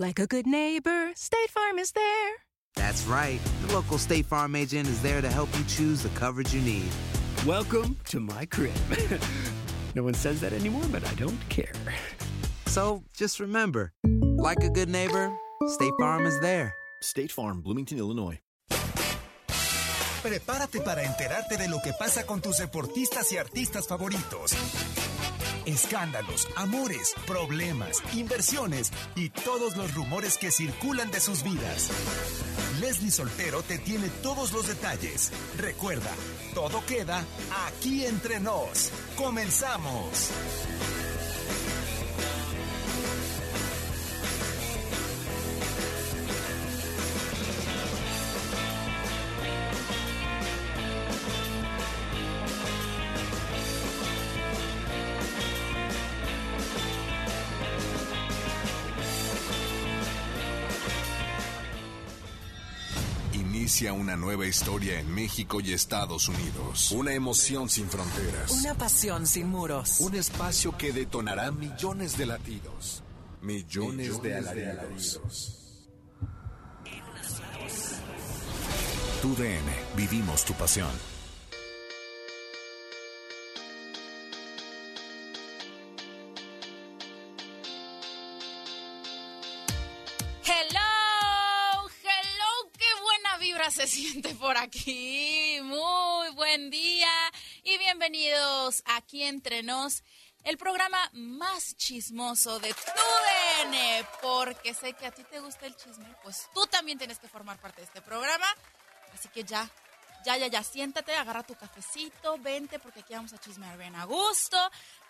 Like a good neighbor, State Farm is there. That's right. The local State Farm agent is there to help you choose the coverage you need. Welcome to my crib. no one says that anymore, but I don't care. So just remember, like a good neighbor, State Farm is there. State Farm, Bloomington, Illinois. Prepárate para enterarte de lo que pasa con tus deportistas y artistas favoritos. Escándalos, amores, problemas, inversiones y todos los rumores que circulan de sus vidas. Leslie Soltero te tiene todos los detalles. Recuerda, todo queda aquí entre nos. Comenzamos. Inicia una nueva historia en México y Estados Unidos. Una emoción sin fronteras. Una pasión sin muros. Un espacio que detonará millones de latidos. Millones, de alaridos. Tu DN. Vivimos tu pasión. Por aquí. Muy buen día y bienvenidos aquí entre nos, el programa más chismoso de tu DN, porque sé que a ti te gusta el chisme, pues tú también tienes que formar parte de este programa. Así que ya, ya, ya, ya, siéntate, agarra tu cafecito, vente, porque aquí vamos a chismear bien a gusto.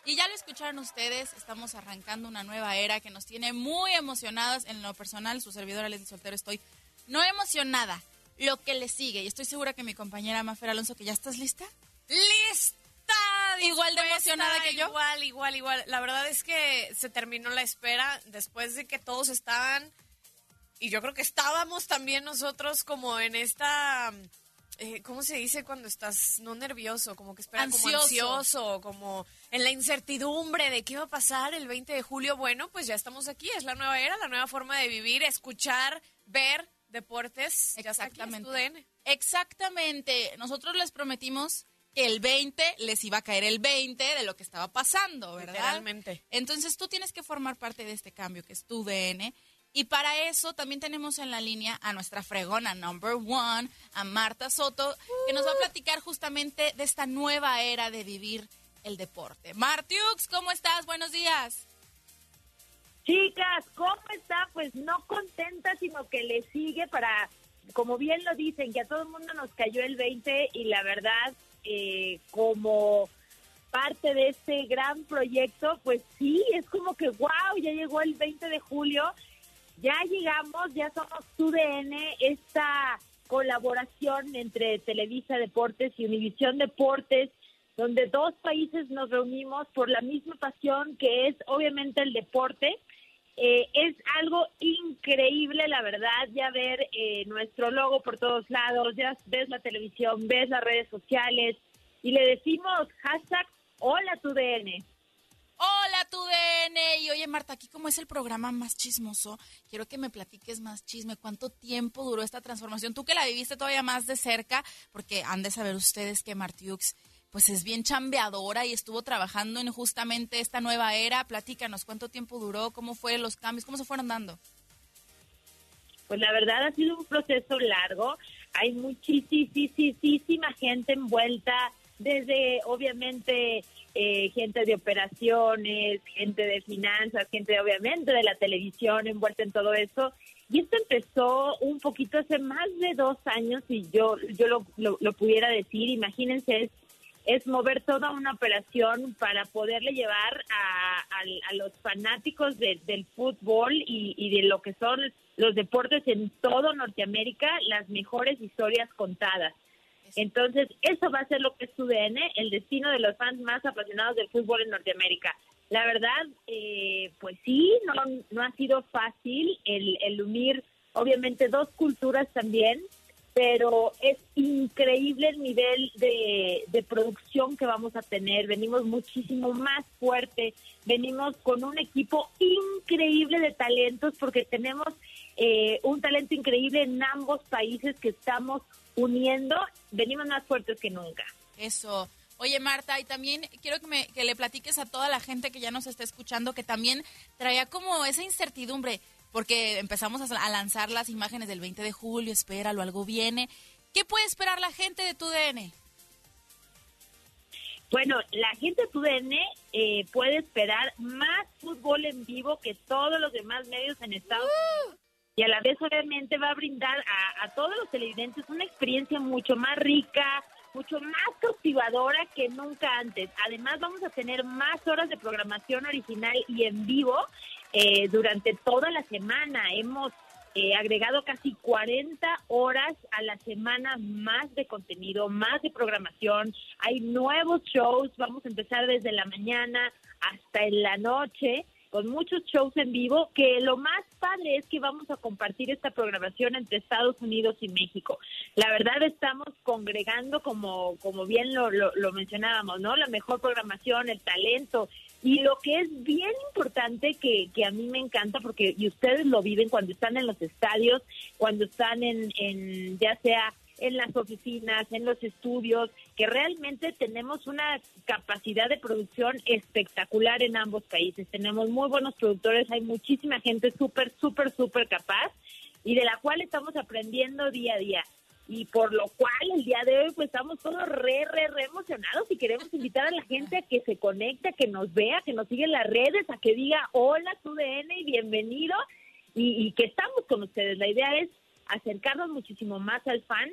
Y ya lo escucharon ustedes, estamos arrancando una nueva era que nos tiene muy emocionadas. En lo personal, su servidora Leslie Soltero, estoy no emocionada. Lo que le sigue, y estoy segura que mi compañera Mafer Alonso, que ya estás lista. ¡Lista! Igual de emocionada que yo. Igual, igual, igual. La verdad es que se terminó la espera después de que todos estaban. Y yo creo que estábamos también nosotros como en esta. eh, ¿Cómo se dice cuando estás no nervioso? Como que espera, como Ansioso. ansioso, como en la incertidumbre de qué va a pasar el 20 de julio. Bueno, pues ya estamos aquí, es la nueva era, la nueva forma de vivir, escuchar, ver deportes. Ya aquí, tu DN. Exactamente. Nosotros les prometimos que el 20 les iba a caer el 20 de lo que estaba pasando, ¿verdad? Literalmente. Entonces tú tienes que formar parte de este cambio que es tu DN. Y para eso también tenemos en la línea a nuestra fregona number one, a Marta Soto, que nos va a platicar justamente de esta nueva era de vivir el deporte. Martiux, ¿cómo estás? Buenos días. Chicas, ¿cómo está? Pues no contenta, sino que le sigue para, como bien lo dicen, que a todo el mundo nos cayó el 20 y la verdad, eh, como parte de este gran proyecto, pues sí, es como que, wow, ya llegó el 20 de julio, ya llegamos, ya somos TUDN, esta colaboración entre Televisa Deportes y Univisión Deportes, donde dos países nos reunimos por la misma pasión que es obviamente el deporte Eh, es algo increíble, la verdad, ya ver eh, nuestro logo por todos lados, ya ves la televisión, ves las redes sociales y le decimos hashtag hola tu DN. Hola, tu DN. Y oye, Marta, aquí como es el programa más chismoso, quiero que me platiques más chisme. ¿Cuánto tiempo duró esta transformación? Tú que la viviste todavía más de cerca, porque han de saber ustedes que Martiux pues es bien chambeadora y estuvo trabajando en justamente esta nueva era. Platícanos, ¿cuánto tiempo duró? ¿Cómo fueron los cambios? ¿Cómo se fueron dando? Pues la verdad ha sido un proceso largo. Hay muchísima gente envuelta, desde obviamente eh, gente de operaciones, gente de finanzas, gente obviamente de la televisión envuelta en todo eso. Y esto empezó un poquito hace más de dos años, y yo, yo lo, lo, pudiera decir. Imagínense, es, es, mover toda una operación para poderle llevar a, a, los fanáticos del fútbol y, de lo que son los deportes en todo Norteamérica las mejores historias contadas. Entonces, eso va a ser lo que es su DN, el destino de los fans más apasionados del fútbol en Norteamérica. La verdad, eh, pues sí, no, no ha sido fácil el, el unir, obviamente, dos culturas también, pero es increíble el nivel de, de, producción que vamos a tener. Venimos muchísimo más fuerte, venimos con un equipo increíble de talentos porque tenemos eh, un talento increíble en ambos países que estamos uniendo, venimos más fuertes que nunca. Eso. Oye, Marta, y también quiero que, me, que le platiques a toda la gente que ya nos está escuchando que también traía como esa incertidumbre, porque empezamos a, lanzar las imágenes del 20 de julio, espéralo, algo viene. ¿Qué puede esperar la gente de TUDN? Bueno, la gente de TUDN eh, puede esperar más fútbol en vivo que todos los demás medios en Estados ¡Uh! Unidos y a la vez obviamente va a brindar a, todos los televidentes una experiencia mucho más rica, mucho más cautivadora que nunca antes. Además vamos a tener más horas de programación original y en vivo eh, durante toda la semana. Hemos eh, agregado casi 40 horas a la semana más de contenido, más de programación. Hay nuevos shows, vamos a empezar desde la mañana hasta en la noche con muchos shows en vivo, que lo más padre es que vamos a compartir esta programación entre Estados Unidos y México. La verdad estamos congregando, como, como bien lo, lo, mencionábamos, ¿no? La mejor programación, el talento, y lo que es bien importante que, que a mí me encanta, porque y ustedes lo viven cuando están en los estadios, cuando están en, en ya sea en las oficinas, en los estudios, que realmente tenemos una capacidad de producción espectacular en ambos países. Tenemos muy buenos productores, hay muchísima gente súper, súper, súper capaz y de la cual estamos aprendiendo día a día. Y por lo cual el día de hoy pues estamos todos re, re, re emocionados y queremos invitar a la gente a que se conecte, a que nos vea, que nos siga en las redes, a que diga hola TUDN y bienvenido y, y que estamos con ustedes. La idea es acercarnos muchísimo más al fan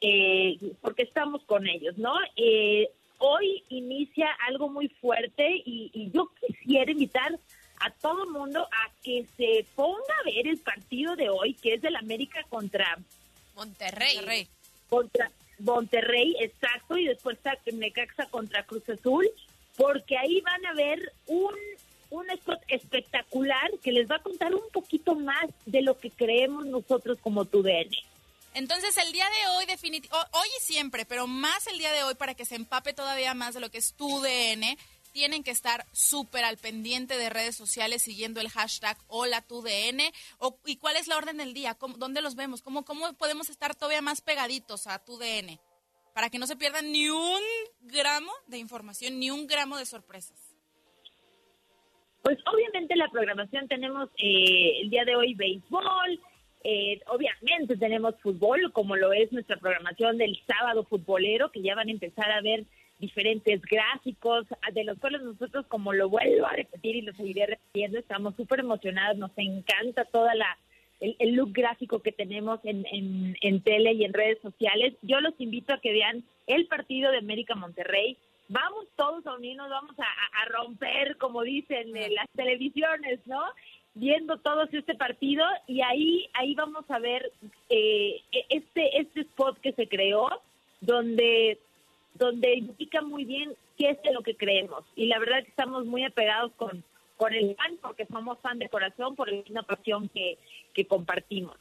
eh, porque estamos con ellos, ¿no? Eh, hoy inicia algo muy fuerte y, yo quisiera invitar a todo mundo a que se ponga a ver el partido de hoy, que es del América contra Monterrey. Contra Monterrey, exacto, y después está Necaxa contra Cruz Azul, porque ahí van a ver un, un spot espectacular que les va a contar un poquito más de lo que creemos nosotros como tu DN. Entonces, el día de hoy, definitivamente, hoy y siempre, pero más el día de hoy para que se empape todavía más de lo que es tu DN, tienen que estar súper al pendiente de redes sociales siguiendo el hashtag Hola tu DN. O, ¿Y cuál es la orden del día? ¿Dónde los vemos? ¿Cómo, ¿Cómo podemos estar todavía más pegaditos a tu DN? Para que no se pierdan ni un gramo de información, ni un gramo de sorpresas. Pues obviamente la programación tenemos eh, el día de hoy béisbol, eh, obviamente tenemos fútbol, como lo es nuestra programación del sábado futbolero, que ya van a empezar a ver diferentes gráficos, de los cuales nosotros, como lo vuelvo a repetir y lo seguiré repitiendo, estamos súper emocionados, nos encanta toda la el, look gráfico que tenemos en, en, tele y en redes sociales. Yo los invito a que vean el partido de América Monterrey. Vamos todos a unirnos, vamos a, romper, como dicen las televisiones, ¿no? viendo todos este partido y ahí ahí vamos a ver eh, este este spot que se creó donde donde indica muy bien qué es de lo que creemos y la verdad que estamos muy apegados con con el fan, porque somos fan de corazón, por la misma pasión que, que compartimos.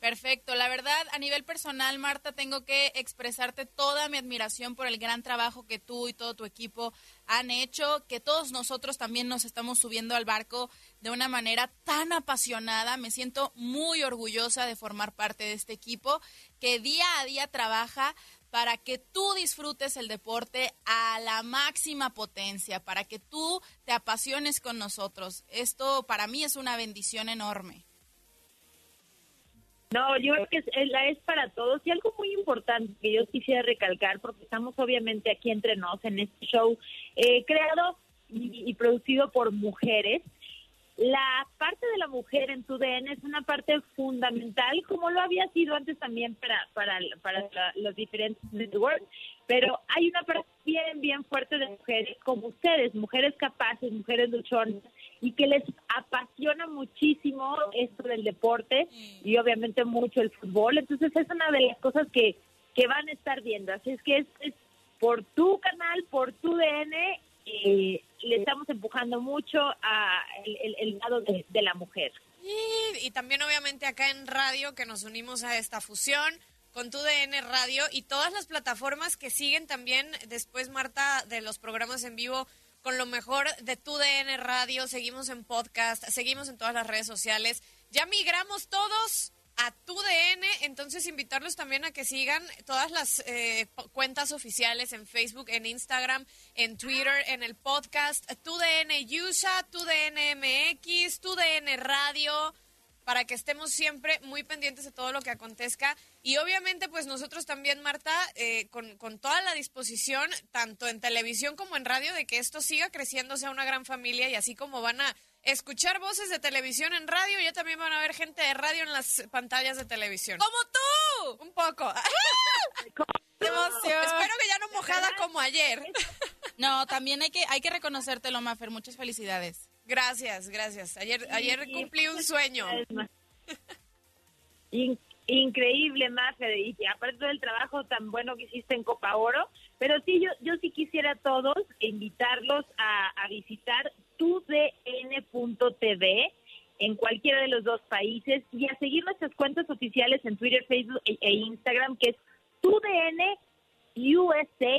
Perfecto. La verdad, a nivel personal, Marta, tengo que expresarte toda mi admiración por el gran trabajo que tú y todo tu equipo han hecho, que todos nosotros también nos estamos subiendo al barco de una manera tan apasionada. Me siento muy orgullosa de formar parte de este equipo que día a día trabaja para que tú disfrutes el deporte a la máxima potencia, para que tú te apasiones con nosotros. Esto para mí es una bendición enorme. No, yo creo que es, la es para todos y algo muy importante que yo quisiera recalcar, porque estamos obviamente aquí entre nos en este show eh, creado y, producido por mujeres. La parte de la mujer en tu DN es una parte fundamental, como lo había sido antes también para, para, para los diferentes networks, pero hay una parte bien, bien fuerte de mujeres como ustedes, mujeres capaces, mujeres luchonas, y que les apasiona muchísimo esto del deporte y obviamente mucho el fútbol. Entonces es una de las cosas que, que van a estar viendo. Así es que es, por tu canal, por tu DN, eh, le estamos empujando mucho a el, lado de, la mujer. Y, y también obviamente acá en radio que nos unimos a esta fusión con tu DN Radio y todas las plataformas que siguen también después, Marta, de los programas en vivo con lo mejor de tu DN Radio. Seguimos en podcast, seguimos en todas las redes sociales. Ya migramos todos a tu DN, entonces invitarlos también a que sigan todas las eh, cuentas oficiales en Facebook, en Instagram, en Twitter, en el podcast, tu DN USA, tu DN MX, tu DN Radio para que estemos siempre muy pendientes de todo lo que acontezca. Y obviamente, pues nosotros también, Marta, eh, con, con, toda la disposición, tanto en televisión como en radio, de que esto siga creciendo, sea una gran familia y así como van a escuchar voces de televisión en radio, ya también van a ver gente de radio en las pantallas de televisión. ¡Como tú! Un poco. emoción! Espero que ya no mojada como ayer. No, también hay que, hay que reconocértelo, Mafer. Muchas felicidades. Gracias, gracias. Ayer, ayer cumplí un sueño. increíble, Mafe, y aparte del trabajo tan bueno que hiciste en Copa Oro, pero sí, yo, yo sí quisiera a todos invitarlos a, a visitar tudn.tv en cualquiera de los dos países y a seguir nuestras cuentas oficiales en Twitter, Facebook e, e Instagram, que es tudn USA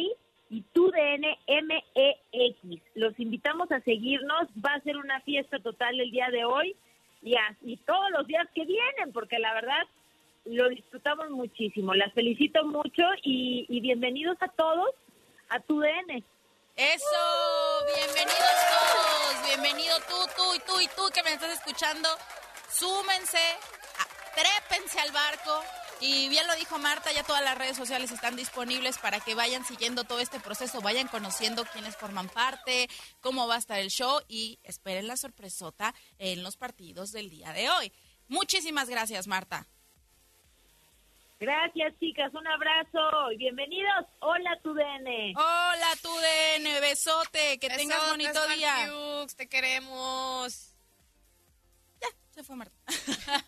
y tu MEX. Los invitamos a seguirnos. Va a ser una fiesta total el día de hoy y, todos los días que vienen, porque la verdad lo disfrutamos muchísimo. Las felicito mucho y, bienvenidos a todos a tu DN. Eso, bienvenidos bienvenido tú, tú y tú y tú que me estás escuchando. Súmense, trépense al barco, y bien lo dijo Marta, ya todas las redes sociales están disponibles para que vayan siguiendo todo este proceso, vayan conociendo quiénes forman parte, cómo va a estar el show y esperen la sorpresota en los partidos del día de hoy. Muchísimas gracias, Marta. Gracias, chicas. Un abrazo y bienvenidos. Hola, tu DN. Hola, tu DN. Besote. Que tengas bonito día. te queremos fue Marta.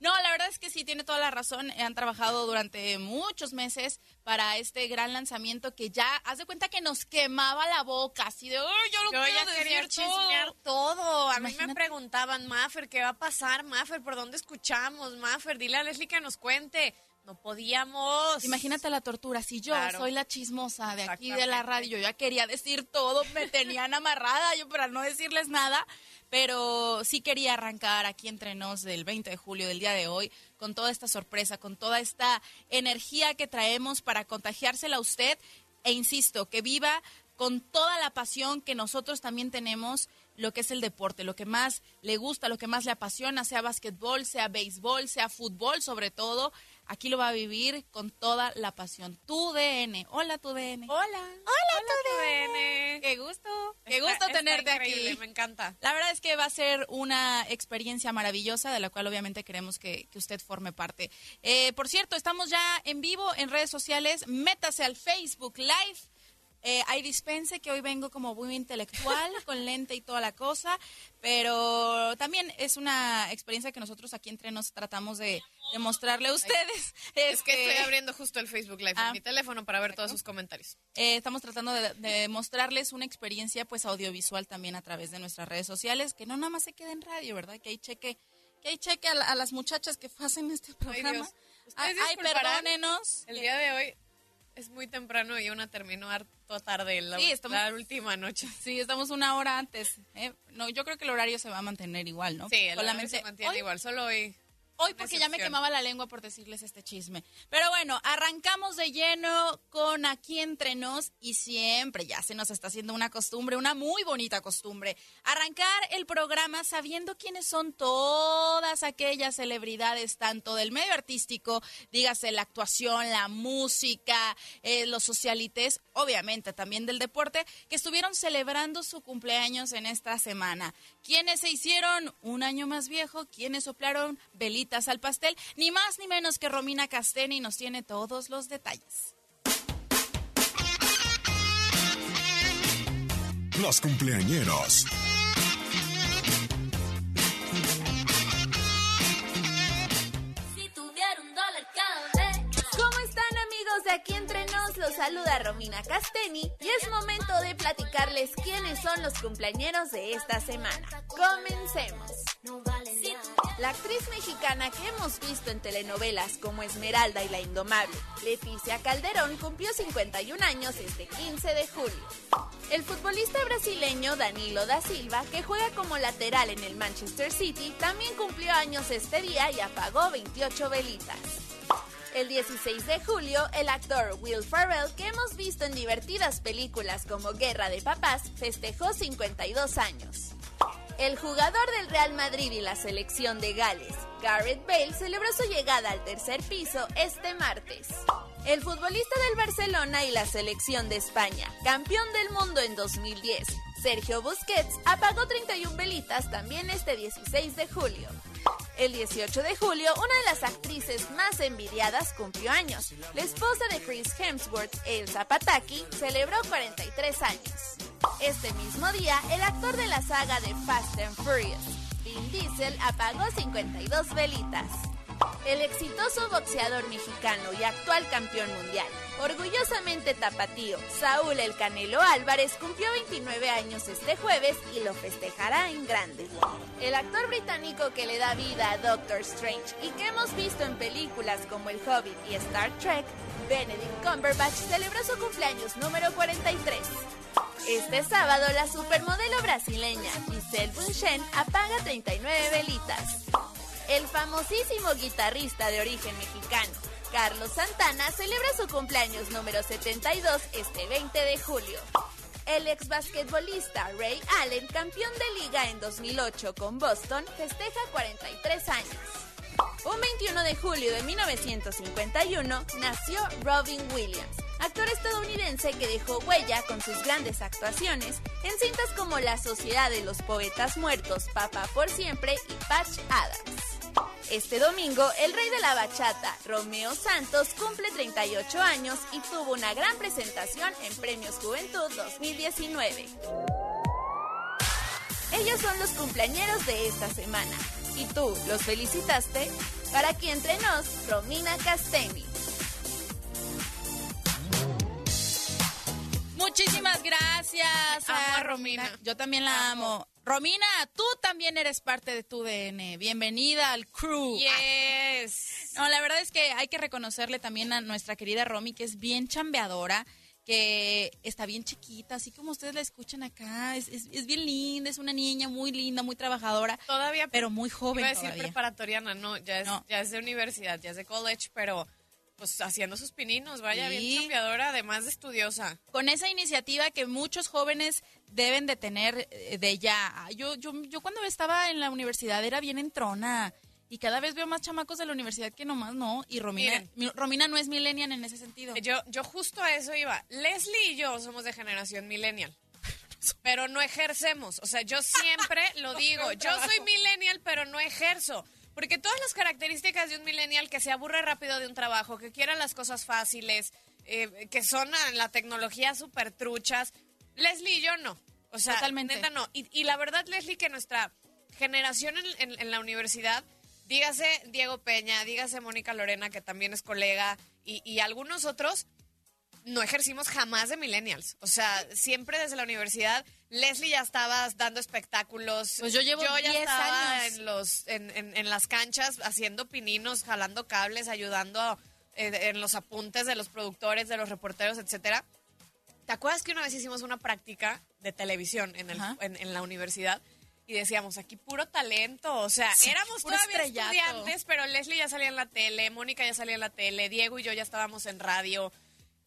no, la verdad es que sí, tiene toda la razón. Han trabajado durante muchos meses para este gran lanzamiento que ya, haz de cuenta que nos quemaba la boca, así de, yo, no ya quería chismear todo. A mí me preguntaban, Maffer, ¿qué va a pasar? Maffer, ¿por dónde escuchamos? Maffer, dile a Leslie que nos cuente. No podíamos. Imagínate la tortura. Si yo soy la chismosa de aquí de la radio, yo ya quería decir todo, me tenían amarrada yo para no decirles nada pero sí quería arrancar aquí entre nos del 20 de julio del día de hoy con toda esta sorpresa, con toda esta energía que traemos para contagiársela a usted. E insisto, que viva con toda la pasión que nosotros también tenemos lo que es el deporte, lo que más le gusta, lo que más le apasiona, sea básquetbol, sea béisbol, sea fútbol sobre todo, aquí lo va a vivir con toda la pasión. Tu DN. Hola, tu DN. Hola. Hola, tu DN. Qué gusto. Qué gusto tenerte aquí. Me encanta. La verdad es que va a ser una experiencia maravillosa de la cual obviamente queremos que, usted forme parte. Eh, por cierto, estamos ya en vivo en redes sociales. Métase al Facebook Live eh, hay dispense que hoy vengo como muy intelectual, con lente y toda la cosa, pero también es una experiencia que nosotros aquí entre nos tratamos de, de mostrarle a ustedes. Es que este, estoy abriendo justo el Facebook Live Ah, en mi teléfono para ver todos sus comentarios. eh, estamos tratando de, de mostrarles una experiencia pues audiovisual también a través de nuestras redes sociales, que no nada más se quede en radio, ¿verdad? Que ahí cheque, que ahí cheque a, la- a las muchachas que hacen este programa. Dios. Ay, perdónenos. El día de hoy es muy temprano y una terminó harto tarde, la, Sí, estamos- la última noche. Sí, estamos una hora antes. ¿eh? No, yo creo que el horario se va a mantener igual, ¿no? Sí, el horario Solamente se mantiene hoy- igual, solo hoy. Hoy porque ya me quemaba la lengua por decirles este chisme. Pero bueno, arrancamos de lleno con aquí entre nos y siempre ya se nos está haciendo una costumbre, una muy bonita costumbre. Arrancar el programa sabiendo quiénes son todas aquellas celebridades, tanto del medio artístico, dígase la actuación, la música, eh, los socialites, obviamente también del deporte, que estuvieron celebrando su cumpleaños en esta semana. ¿Quiénes se hicieron un año más viejo? ¿Quiénes soplaron velitas al pastel? Ni más ni menos que Romina Casteni nos tiene todos los detalles. Los cumpleañeros. Si tuviera un dólar cada vez. ¿Cómo están amigos de aquí entre? Los saluda Romina Casteni y es momento de platicarles quiénes son los cumpleañeros de esta semana. Comencemos. La actriz mexicana que hemos visto en telenovelas como Esmeralda y La Indomable, Leticia Calderón, cumplió 51 años este 15 de julio. El futbolista brasileño Danilo da Silva, que juega como lateral en el Manchester City, también cumplió años este día y apagó 28 velitas. El 16 de julio, el actor Will Ferrell, que hemos visto en divertidas películas como Guerra de Papás, festejó 52 años. El jugador del Real Madrid y la selección de Gales, Gareth Bale, celebró su llegada al tercer piso este martes. El futbolista del Barcelona y la selección de España, campeón del mundo en 2010, Sergio Busquets, apagó 31 velitas también este 16 de julio. El 18 de julio, una de las actrices más envidiadas cumplió años. La esposa de Chris Hemsworth, Elsa Pataki, celebró 43 años. Este mismo día, el actor de la saga de Fast and Furious, Vin Diesel, apagó 52 velitas. El exitoso boxeador mexicano y actual campeón mundial, orgullosamente tapatío, Saúl El Canelo Álvarez cumplió 29 años este jueves y lo festejará en grande. El actor británico que le da vida a Doctor Strange y que hemos visto en películas como El Hobbit y Star Trek, Benedict Cumberbatch celebró su cumpleaños número 43. Este sábado, la supermodelo brasileña Giselle Bunchen apaga 39 velitas. El famosísimo guitarrista de origen mexicano, Carlos Santana, celebra su cumpleaños número 72 este 20 de julio. El ex basquetbolista Ray Allen, campeón de liga en 2008 con Boston, festeja 43 años. Un 21 de julio de 1951 nació Robin Williams, actor estadounidense que dejó huella con sus grandes actuaciones en cintas como La Sociedad de los Poetas Muertos, Papá por Siempre y Patch Adams. Este domingo, el rey de la bachata, Romeo Santos, cumple 38 años y tuvo una gran presentación en Premios Juventud 2019. Ellos son los cumpleañeros de esta semana. ¿Y tú los felicitaste? Para aquí entre nos, Romina Casteni. Muchísimas gracias Amo a Romina. Yo también la amo. Romina, tú también eres parte de tu DN. Bienvenida al crew. Yes. No, la verdad es que hay que reconocerle también a nuestra querida Romy, que es bien chambeadora, que está bien chiquita, así como ustedes la escuchan acá. Es, es- es bien linda, es una niña muy linda, muy trabajadora. Todavía. Pero muy joven Iba a decir todavía. preparatoriana, no ya, es, No. ya es de universidad, ya es de college, pero pues haciendo sus pininos, vaya, Sí. bien chambeadora, además de estudiosa. con esa iniciativa que muchos jóvenes deben de tener eh, de ya. Yo, yo, yo cuando estaba en la universidad era bien entrona y cada vez veo más chamacos de la universidad que nomás no. Y Romina, Miren. Romina no es millennial en ese sentido. Yo, yo justo a eso iba. Leslie y yo somos de generación millennial. Pero no ejercemos. O sea, yo siempre lo digo. Yo soy millennial, pero no ejerzo. Porque todas las características de un millennial que se aburre rápido de un trabajo, que quiera las cosas fáciles, eh, que son la tecnología súper truchas, Leslie y yo no. O sea, Totalmente. neta no. Y, y la verdad, Leslie, que nuestra generación en, en- en la universidad dígase Diego Peña, dígase Mónica Lorena, que también es colega, y, y algunos otros, no ejercimos jamás de millennials. O sea, siempre desde la universidad, Leslie ya estaba dando espectáculos. Pues yo llevo ya 10 estaba años. en los en, en- en las canchas haciendo pininos, jalando cables, ayudando eh, en los apuntes de los productores, de los reporteros, etcétera. ¿Te acuerdas que una vez hicimos una práctica de televisión en, el- la universidad? Y decíamos, aquí puro talento, o sea, Sí, éramos todavía estrellato. estudiantes, pero Leslie ya salía en la tele, Mónica ya salía en la tele, Diego y yo ya estábamos en radio.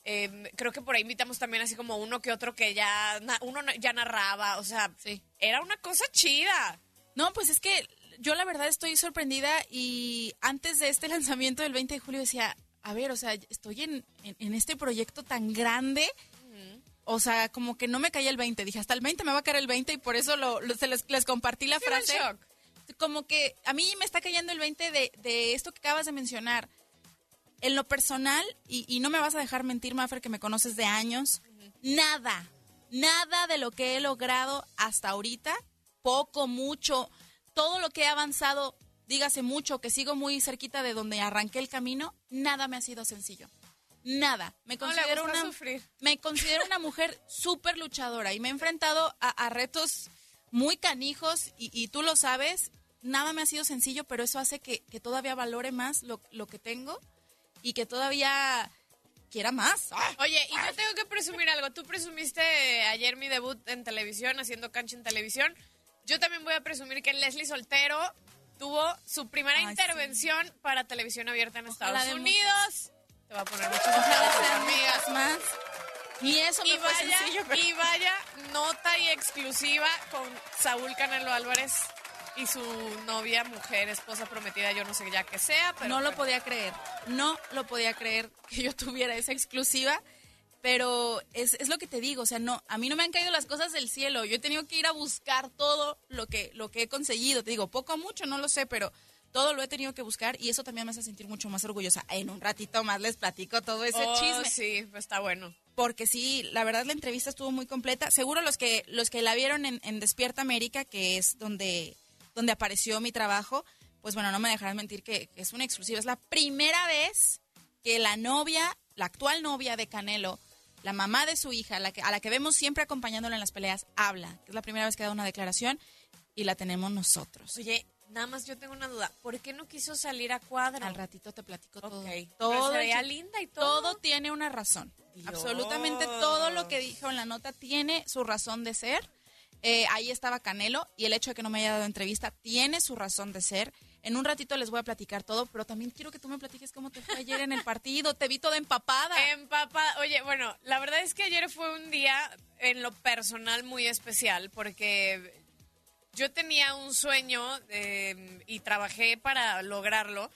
Eh, creo que por ahí invitamos también así como uno que otro que ya, uno ya narraba, o sea, era una cosa chida. No, pues es que yo la verdad estoy sorprendida y antes de este lanzamiento del 20 de julio decía, a ver, o sea, estoy en, en- en este proyecto tan grande, o sea, como que no me caía el 20, dije, hasta el 20 me va a caer el 20 y por eso lo, lo- se les, les compartí la Sí, frase. shock. Como que a mí me está cayendo el 20 de, de esto que acabas de mencionar. En lo personal, y, y no me vas a dejar mentir, Maffer, que me conoces de años, nada, nada de lo que he logrado hasta ahorita, poco, mucho, todo lo que he avanzado, dígase mucho, que sigo muy cerquita de donde arranqué el camino, nada me ha sido sencillo. Nada. Me considero una sufrir. me considero una mujer súper luchadora y me he enfrentado a, a retos muy canijos y, y tú lo sabes, nada me ha sido sencillo, pero eso hace que, que todavía valore más lo, lo que tengo y que todavía quiera más. ¡Ah! Oye, y yo tengo que presumir algo. Tú presumiste ayer mi debut en televisión, haciendo cancha en televisión. Yo también voy a presumir que Leslie Soltero tuvo su primera Ay, intervención para televisión abierta en Ojalá Estados Unidos. Te va a poner muchas amigas. más. Ni eso me Y fue vaya, sencillo, pero- y vaya nota y exclusiva con Saúl Canelo Álvarez y su novia, mujer, esposa prometida, yo no sé ya que sea, pero no lo podía creer, no lo podía creer que yo tuviera esa exclusiva, pero es, es lo que te digo, o sea, no, a mí no me han caído las cosas del cielo, yo he tenido que ir a buscar todo lo que, lo que he conseguido, te digo, poco o mucho, no lo sé, pero todo lo he tenido que buscar y eso también me hace sentir mucho más orgullosa. En un ratito más les platico todo ese Oh, chisme. Sí, pues está bueno. Porque sí, la verdad la entrevista estuvo muy completa. Seguro los que los que la vieron en, en Despierta América, que es donde, donde apareció mi trabajo, pues bueno, no me dejarán mentir que, es una exclusiva. Es la primera vez que la novia, la actual novia de Canelo, la mamá de su hija, la que, a la que vemos siempre acompañándola en las peleas, habla. Es la primera vez que da una declaración y la tenemos nosotros. Oye, nada más yo tengo una duda. ¿Por qué no quiso salir a cuadro? Al ratito te platico todo. Pero Todo, se linda y todo. todo tiene una razón. Dios. Absolutamente todo lo que dijo en la nota tiene su razón de ser. Eh, ahí estaba Canelo y el hecho de que no me haya dado entrevista tiene su razón de ser. En un ratito les voy a platicar todo, pero también quiero que tú me platiques cómo te fue ayer en el partido. Te vi toda empapada. Empapada. Oye, bueno, la verdad es que ayer fue un día en lo personal muy especial porque yo tenía un sueño eh, y trabajé para lograrlo.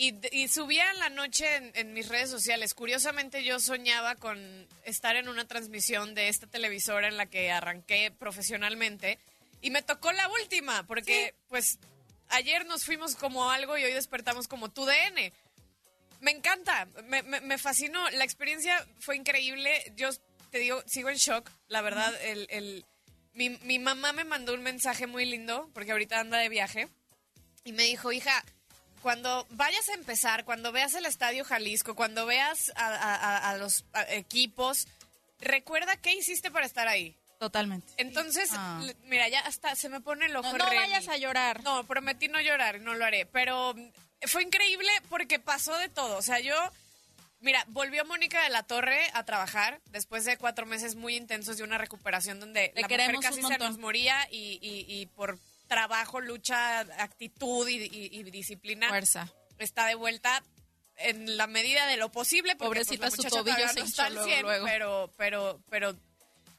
Y, y subía en la noche en, en mis redes sociales. Curiosamente yo soñaba con estar en una transmisión de esta televisora en la que arranqué profesionalmente. Y me tocó la última, porque pues ayer nos fuimos como algo y hoy despertamos como tu DN. Me encanta, me, me- me fascinó. La experiencia fue increíble. Yo te digo, sigo en shock, la verdad. El, el- mi, mi mamá me mandó un mensaje muy lindo, porque ahorita anda de viaje, y me dijo, hija, cuando vayas a empezar, cuando veas el Estadio Jalisco, cuando veas a, a- a- a los equipos, recuerda qué hiciste para estar ahí. Totalmente. Entonces, Ah. mira, ya hasta se me pone el ojo No, no Remy. vayas a llorar. No, prometí no llorar, no lo haré. Pero fue increíble porque pasó de todo. O sea, yo. Mira, volvió Mónica de la Torre a trabajar después de cuatro meses muy intensos de una recuperación donde Le la mujer casi se nos moría y, y- y por trabajo, lucha, actitud y, y- y disciplina Fuerza. está de vuelta en la medida de lo posible. Porque, pues, Pobrecita, la su tobillo se hinchó luego, 100, luego. Pero, pero, pero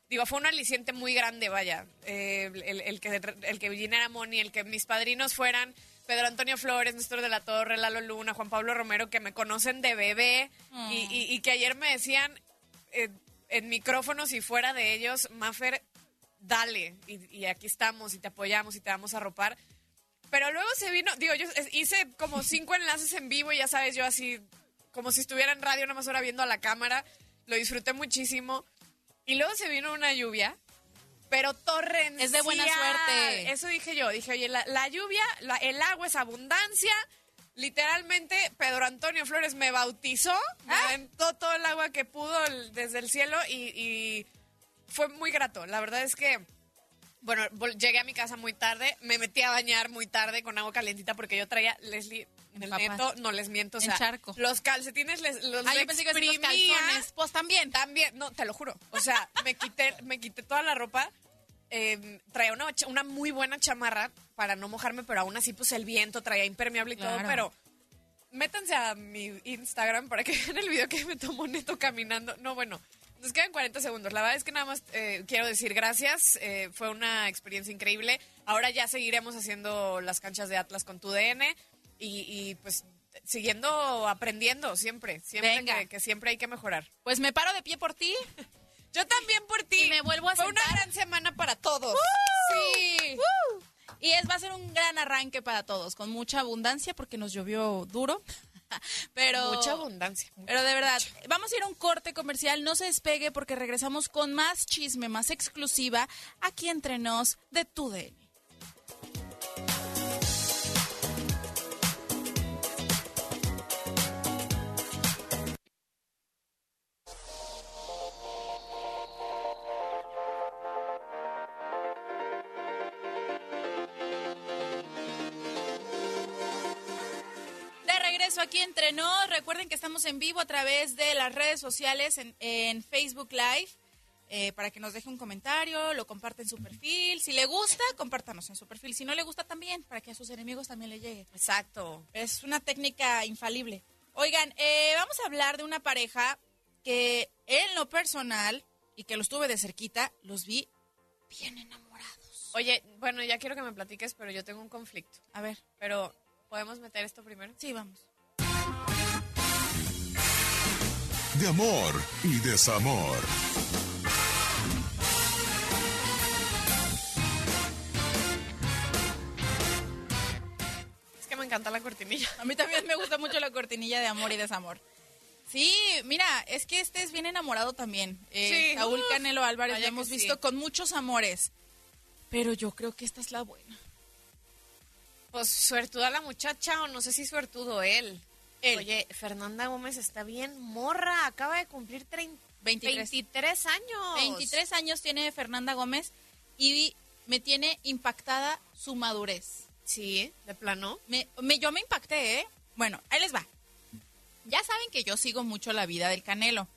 Digo, fue un aliciente muy grande, vaya. Eh, el, el que, el que viniera Moni, el que mis padrinos fueran Pedro Antonio Flores, Néstor de la Torre, Lalo Luna, Juan Pablo Romero, que me conocen de bebé Mm. y, y- y que ayer me decían eh, en micrófonos y fuera de ellos, Mafer, dale, y, y aquí estamos y te apoyamos y te vamos a ropar. Pero luego se vino, digo, yo hice como cinco enlaces en vivo y ya sabes, yo así, como si estuviera en radio, nada más ahora viendo a la cámara, lo disfruté muchísimo. Y luego se vino una lluvia pero torrencial. Es de buena suerte. Eso dije yo. Dije, oye, la, la lluvia, la- el agua es abundancia. Literalmente, Pedro Antonio Flores me bautizó, me Ah. aventó todo el agua que pudo desde el cielo y, y fue muy grato. La verdad es que, bueno, llegué a mi casa muy tarde, me metí a bañar muy tarde con agua calientita porque yo traía, Leslie, en el Empapaste. neto, no les miento, o En sea, charco. los calcetines les, los Ah, yo pensé que los calzones. Pues también. También, no, te lo juro. O sea, me quité, me quité toda la ropa. eh, traía una, una muy buena chamarra para no mojarme, pero aún así, pues el viento traía impermeable y todo. Pero métanse a mi Instagram para que vean el video que me tomó Neto caminando. No, bueno, nos quedan 40 segundos. La verdad es que nada más eh, quiero decir gracias. eh, fue una experiencia increíble. Ahora ya seguiremos haciendo las canchas de Atlas con tu DN y, y, pues siguiendo aprendiendo siempre. Siempre Venga. que- que siempre hay que mejorar. Pues me paro de pie por ti. Yo también por ti. Y me vuelvo a Fue una gran semana para todos. Sí. Y es, va a ser un gran arranque para todos, con mucha abundancia porque nos llovió duro. Pero, Mucha abundancia. pero de verdad, vamos a ir a un corte comercial. No se despegue porque regresamos con más chisme, más exclusiva aquí entre nos de tu DN. Estamos en vivo a través de las redes sociales en, en Facebook Live. eh, para que nos deje un comentario, lo comparte en su perfil. Si le gusta, compártanos en su perfil. Si no le gusta también, para que a sus enemigos también le llegue. Exacto. Es una técnica infalible. Oigan, eh, vamos a hablar de una pareja que en lo personal, y que los tuve de cerquita, los vi bien enamorados. Oye, bueno, ya quiero que me platiques, pero yo tengo un conflicto. A ver, Pero, ¿podemos meter esto primero? sí, vamos. De amor y desamor. Es que me encanta la cortinilla. A mí también me gusta mucho la cortinilla de amor y desamor. Sí, mira, es que este es bien enamorado también. Eh, Sí. Saúl Canelo Álvarez vaya lo hemos visto sí. con muchos amores. Pero yo creo que esta es la buena. Pues suertuda la muchacha, o no sé si suertudo él. Él. Oye, Fernanda Gómez está bien morra, acaba de cumplir 30, 23. 23 años. 23 años tiene Fernanda Gómez y me tiene impactada su madurez. Sí, de plano. Me, me- yo me impacté, ¿eh? Bueno, ahí les va. Ya saben que yo sigo mucho la vida del Canelo,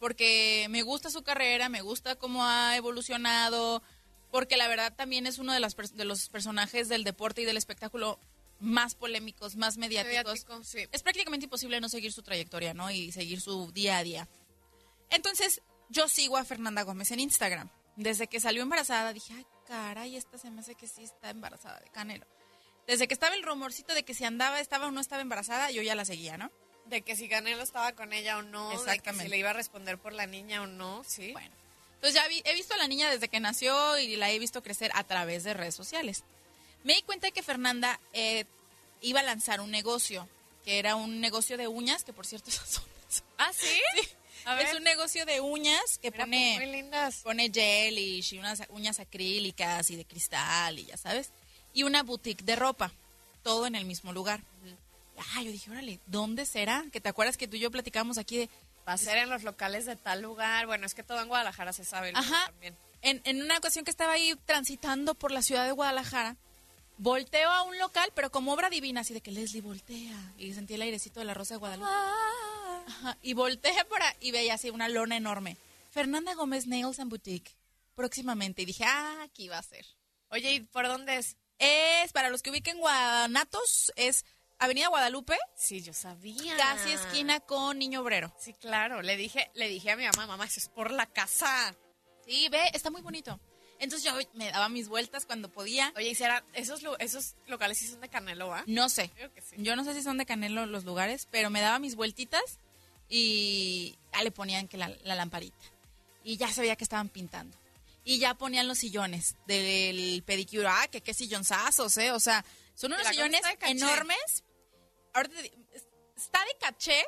porque me gusta su carrera, me gusta cómo ha evolucionado, porque la verdad también es uno de, las de los personajes del deporte y del espectáculo más polémicos, más mediáticos. Mediático, sí. Es prácticamente imposible no seguir su trayectoria, ¿no? Y seguir su día a día. Entonces, yo sigo a Fernanda Gómez en Instagram. Desde que salió embarazada, dije, ay, caray, esta se me hace que sí está embarazada de Canelo. Desde que estaba el rumorcito de que si andaba, estaba o no estaba embarazada, yo ya la seguía, ¿no? De que si Canelo estaba con ella o no, de que si le iba a responder por la niña o no, sí. Bueno, entonces ya vi- he visto a la niña desde que nació y la he visto crecer a través de redes sociales. Me di cuenta que Fernanda eh, iba a lanzar un negocio, que era un negocio de uñas, que por cierto esas son... ¿Ah, sí? A Es un negocio de uñas que Mira, pone... muy lindas. pone gelish y unas uñas acrílicas y de cristal y ya sabes. Y una boutique de ropa, todo en el mismo lugar. Ah, yo dije, órale, ¿dónde será? Que te acuerdas que tú y yo platicábamos aquí de... Va a ser en los locales de tal lugar. Bueno, es que todo en Guadalajara se sabe. Ajá. También. En, en una ocasión que estaba ahí transitando por la ciudad de Guadalajara, volteo a un local, pero como obra divina, así de que Leslie voltea. Y sentí el airecito de la Rosa de Guadalupe. Ajá, y volteé por ahí y veía así una lona enorme. Fernanda Gómez Nails and Boutique, próximamente. Y dije, ah, aquí va a ser. Oye, ¿y por dónde es? Es, para los que ubiquen Guanatos, es Avenida Guadalupe, Sí, yo sabía. casi esquina con Niño Obrero. Sí, claro. Le dije, le dije a mi mamá, mamá, eso es por la casa. Sí, ve, está muy bonito. Entonces yo me daba mis vueltas cuando podía. Oye, ¿y será, esos, esos locales sí son de Canelo, ¿ah? No sé. Creo que sí. Yo no sé si son de Canelo los lugares, pero me daba mis vueltitas y ya le ponían que la, la lamparita. Y ya sabía que estaban pintando. Y ya ponían los sillones del pedicure. Ah, que qué sillonzazos, ¿eh? O sea, son unos sillones enormes. Te di- está de caché.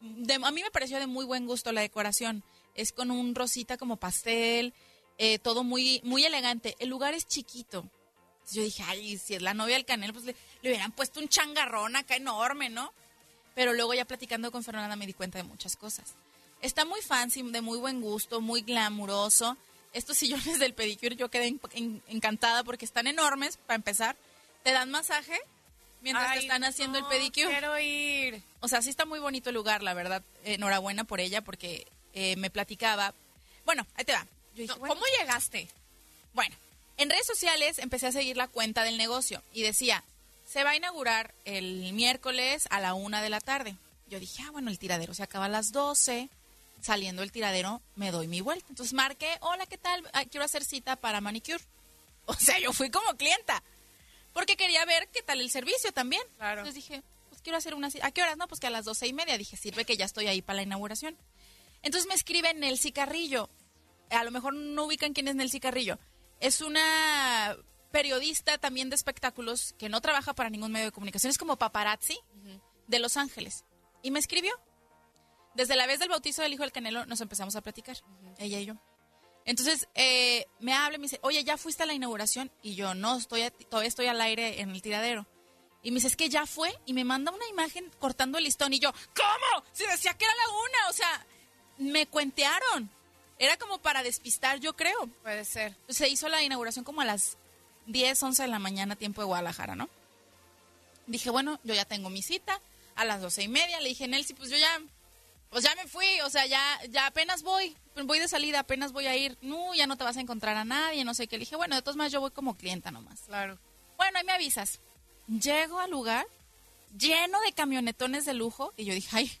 De- a mí me pareció de muy buen gusto la decoración. Es con un rosita como pastel. Eh, todo muy, muy elegante. El lugar es chiquito. Yo dije, ay, si es la novia del Canelo, pues le, le hubieran puesto un changarrón acá enorme, ¿no? Pero luego ya platicando con Fernanda me di cuenta de muchas cosas. Está muy fancy, de muy buen gusto, muy glamuroso. Estos sillones del pedicure yo quedé en- en- encantada porque están enormes, para empezar. Te dan masaje mientras te Ay, están haciendo no, el pedicure. Quiero ir. O sea, sí está muy bonito el lugar, la verdad. Enhorabuena por ella porque eh, me platicaba. Bueno, ahí te va. Yo dije, No, bueno, ¿Cómo llegaste? bueno, en redes sociales empecé a seguir la cuenta del negocio y decía, se va a inaugurar el miércoles a la una de la tarde. Yo dije, ah, bueno, el tiradero se acaba a las 12. Saliendo el tiradero, me doy mi vuelta. Entonces marqué, hola, ¿qué tal? Ah, quiero hacer cita para manicure. O sea, yo fui como clienta. Porque quería ver qué tal el servicio también. Claro. Entonces dije, pues quiero hacer una cita. ¿A qué horas? No, pues que a las doce y media. Dije, sirve que ya estoy ahí para la inauguración. Entonces me escribe Nelcy Carrillo. A lo mejor no ubican quién es Nelcy Carrillo. Es una periodista también de espectáculos que no trabaja para ningún medio de comunicación. Es como paparazzi de Los Ángeles. Y me escribió. Desde la vez del bautizo del hijo del Canelo nos empezamos a platicar, ella y yo. Entonces eh, me habla y me dice, oye, ¿ya fuiste a la inauguración? Y yo, no, estoy a- todavía estoy al aire en el tiradero. Y me dice, es que ya fue. Y me manda una imagen cortando el listón. Y yo, ¿cómo? Si decía que era la una. O sea, me cuentearon. Era como para despistar, yo creo. Puede ser. Se hizo la inauguración como a las 10, 11 de la mañana, tiempo de Guadalajara, ¿no? Dije, bueno, yo ya tengo mi cita a las doce y media. Le dije, Nelcy, pues yo ya, pues ya me fui, o sea, ya, ya apenas voy, voy de salida, apenas voy a ir. No, ya no te vas a encontrar a nadie, no sé qué. Le dije, bueno, de todos modos yo voy como clienta nomás. Claro. Bueno, ahí me avisas. Llego al lugar lleno de camionetones de lujo y yo dije, ay,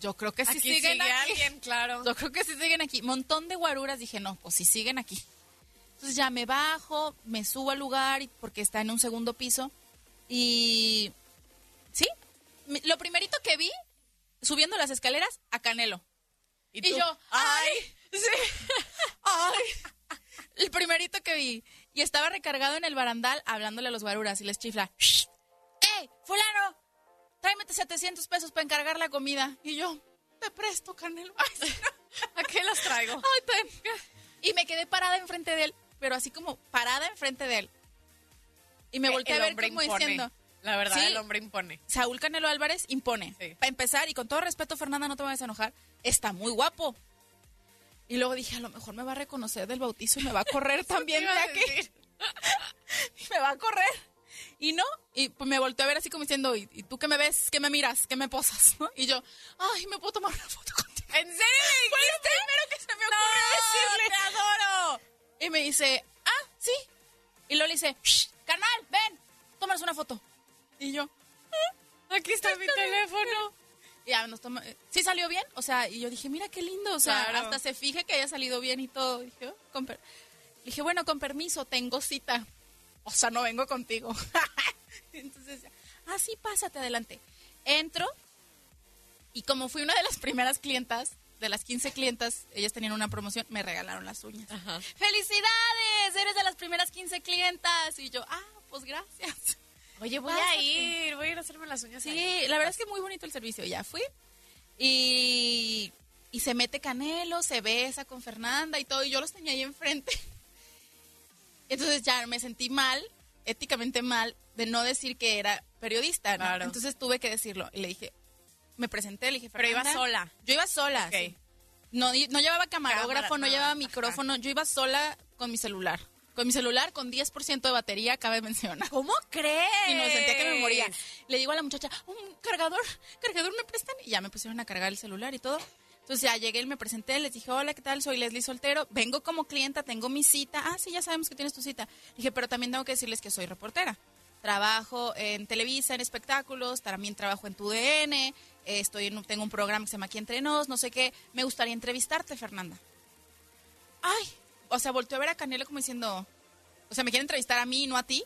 yo creo que sí Aquí siguen sigue aquí. alguien, claro. Yo creo que sí siguen aquí. Montón de guaruras. Dije, no, pues sí siguen aquí. Entonces ya me bajo, me subo al lugar porque está en un segundo piso. Y. ¿Sí? Lo primerito que vi, subiendo las escaleras, a Canelo. Y, yo, ¡ay! Sí. ¡ay! El primerito que vi. Y estaba recargado en el barandal hablándole a los guaruras y les chifla. "Shh. ¡Ey, fulano! Tráeme 700 pesos para encargar la comida. Y yo, te presto, Canelo. Ay. ¿A qué los traigo? Ay, ten. Y me quedé parada enfrente de él, pero así como parada enfrente de él. Y me volteé El a ver hombre como impone. diciendo, La verdad, Sí. el hombre impone. Saúl Canelo Álvarez impone. Sí. Para empezar, y con todo respeto, Fernanda, no te vayas a enojar, está muy guapo. Y luego dije, a lo mejor me va a reconocer del bautizo y me va a correr también de aquí. me va a correr. Y no, y pues me volteé a ver así como diciendo, ¿y, y tú qué me ves? ¿Qué me miras? ¿Qué me posas? ¿No? Y yo, ay, ¿me puedo tomar una foto contigo? ¿En serio? me Fue lo dijiste? primero que se me ocurrió decirle. ¡Te adoro! Y me dice, ah, sí. Y luego le dice, "Shh, carnal, ven, tómanos una foto. Y yo, Aquí está mi teléfono. y ya nos toma, eh, sí salió bien, o sea, y yo dije, mira qué lindo, o sea, Claro. hasta se fije que haya salido bien y todo. Dije, "Oh, con per-". dije, bueno, con permiso, tengo cita. O sea, no vengo contigo. Entonces, ah, sí, pásate adelante. Entro y como fui una de las primeras clientas, de las 15 clientas, ellas tenían una promoción, me regalaron las uñas. Ajá. ¡Felicidades! Eres de las primeras 15 clientas. Y yo, ah, pues gracias. Oye, voy Pásate. a ir, voy a ir a hacerme las uñas. Sí, ahí. la verdad es que muy bonito el servicio. Ya fui. Y, y se mete Canelo, se besa con Fernanda y todo. Y yo los tenía ahí enfrente. Entonces ya me sentí mal, éticamente mal, de no decir que era periodista. ¿no? Claro. Entonces tuve que decirlo. Y le dije, me presenté, le dije, Pero iba sola. Yo iba sola. Ok. sí. No, no llevaba camarógrafo, Cámara, no no, llevaba ajá. micrófono. Yo iba sola con mi celular. Con mi celular con 10% de batería, cabe mencionar. ¿Cómo crees? Y no sentía que me moría. Le digo a la muchacha, un cargador, cargador me prestan. Y ya me pusieron a cargar el celular y todo. Entonces ya llegué, me presenté, les dije, hola, ¿qué tal? Soy Leslie Soltero, vengo como clienta, tengo mi cita. Ah, sí, ya sabemos que tienes tu cita. Dije, pero también tengo que decirles que soy reportera. Trabajo en Televisa, en espectáculos, también trabajo en tu DN, eh, estoy en tengo un programa que se llama Aquí Entre Nos, no sé qué. Me gustaría entrevistarte, Fernanda. Ay, o sea, volteó a ver a Canelo como diciendo, o sea, me quiere entrevistar a mí, no a ti.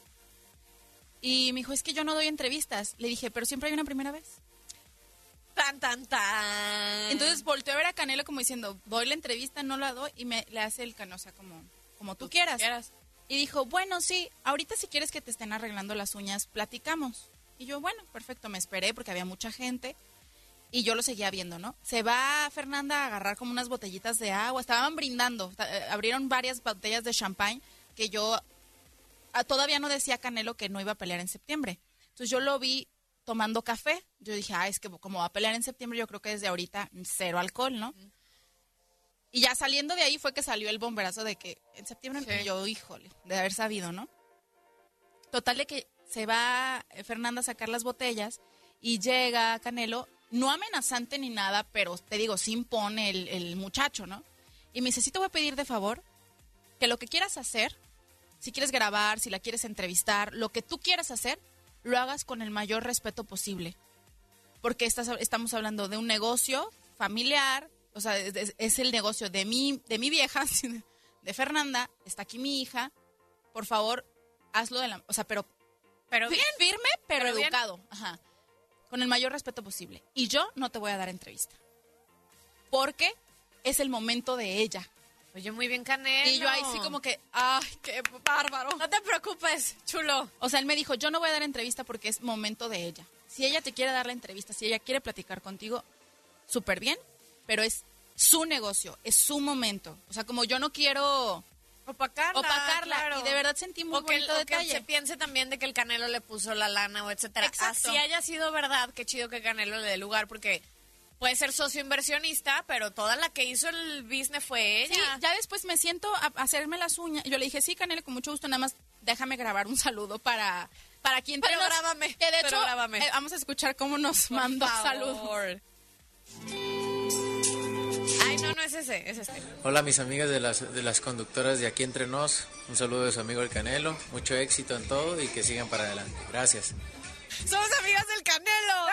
Y me dijo, es que yo no doy entrevistas. Le dije, pero siempre hay una primera vez. Tan, tan, tan. Entonces volteó a ver a Canelo como diciendo, doy la entrevista, no la doy, y me le hace el cano, o sea, como, como tú quieras. Y dijo, bueno, sí, ahorita si quieres que te estén arreglando las uñas, platicamos. Y yo, bueno, perfecto, me esperé porque había mucha gente. Y yo lo seguía viendo, ¿no? Se va Fernanda a agarrar como unas botellitas de agua. Estaban brindando. eh, Abrieron varias botellas de champagne que yo ah, todavía no decía Canelo que no iba a pelear en septiembre. Entonces yo lo vi tomando café. Yo dije, ah, es que como va a pelear en septiembre, yo creo que desde ahorita cero alcohol, ¿no? Y ya saliendo de ahí fue que salió el bomberazo de que en septiembre y yo, híjole, de haber sabido, ¿no? Total de que se va eh, Fernanda a sacar las botellas y llega Canelo, no amenazante ni nada, pero te digo, sí impone el, el muchacho, ¿no? Y me dice, sí te voy a pedir de favor que lo que quieras hacer, si quieres grabar, si la quieres entrevistar, lo que tú quieras hacer, lo hagas con el mayor respeto posible. Porque estás, estamos hablando de un negocio familiar, o sea, es, el negocio de mi, de mi vieja, de Fernanda, está aquí mi hija, por favor, hazlo de la, o sea, pero, pero fi- firme, pero, Pero bien. educado, ajá, con el mayor respeto posible. Y yo no te voy a dar entrevista, porque es el momento de ella. Oye, muy bien, Canelo. Y yo ahí sí como que, ay, qué bárbaro. No te preocupes, chulo. O sea, él me dijo, yo no voy a dar entrevista porque es momento de ella. Si ella te quiere dar la entrevista, si ella quiere platicar contigo, súper bien, pero es su negocio, es su momento. O sea, como yo no quiero opacarla. opacarla claro. y de verdad sentí muy o que, bonito o que detalle. se piense también de que el Canelo le puso la lana o etcétera. Exacto. Así haya sido verdad, qué chido que Canelo le dé lugar porque puede ser socio inversionista, pero toda la que hizo el business fue ella. Sí, ya después me siento a hacerme las uñas. Yo le dije, sí, Canelo, con mucho gusto, nada más déjame grabar un saludo para, para quien Pero nos- grábame, Que de pero hecho, grábame. eh, vamos a escuchar cómo nos Por mandó favor. saludos. Ay, no, no es ese, es este. Hola mis amigas de las, de las conductoras de Aquí Entre Nos, un saludo de su amigo el Canelo, mucho éxito en todo y que sigan para adelante. Gracias. Somos amigas del Canelo.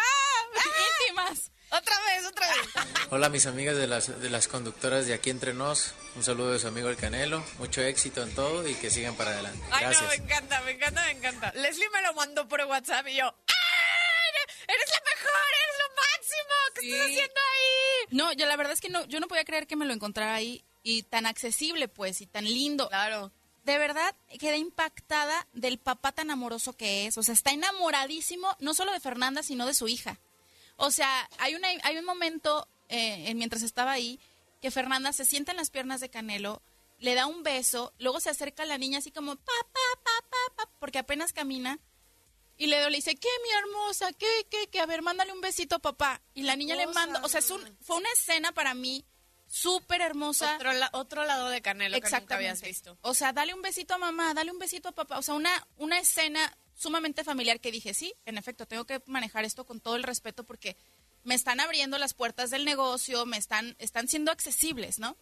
íntimas. Otra vez, otra vez. Hola mis amigas de las, de las conductoras de Aquí Entre Nos, un saludo de su amigo el Canelo, mucho éxito en todo y que sigan para adelante. Ay, no, me encanta, me encanta, me encanta. Leslie me lo mandó por WhatsApp y yo, ¡ay! ¡Eres la mejor! ¡Eres lo máximo! ¿Qué estás haciendo ahí? No, yo la verdad es que no, yo no podía creer que me lo encontrara ahí y tan accesible, pues, y tan lindo. Claro. De verdad, quedé impactada del papá tan amoroso que es. O sea, está enamoradísimo, no solo de Fernanda, sino de su hija. O sea, hay, una, hay un momento, eh, en- mientras estaba ahí, que Fernanda se sienta en las piernas de Canelo, le da un beso, luego se acerca a la niña así como, papá, papá, papá, porque apenas camina. Y le, le dice, ¿qué, mi hermosa? ¿Qué, qué, qué? A ver, mándale un besito a papá. Y la niña le manda, o sea, es un- fue una escena para mí súper hermosa. Otro, la- otro lado de Canelo que nunca habías visto. O sea, dale un besito a mamá, dale un besito a papá. O sea, una, una escena sumamente familiar que dije, sí, en efecto, tengo que manejar esto con todo el respeto porque me están abriendo las puertas del negocio, me están, están siendo accesibles, ¿no?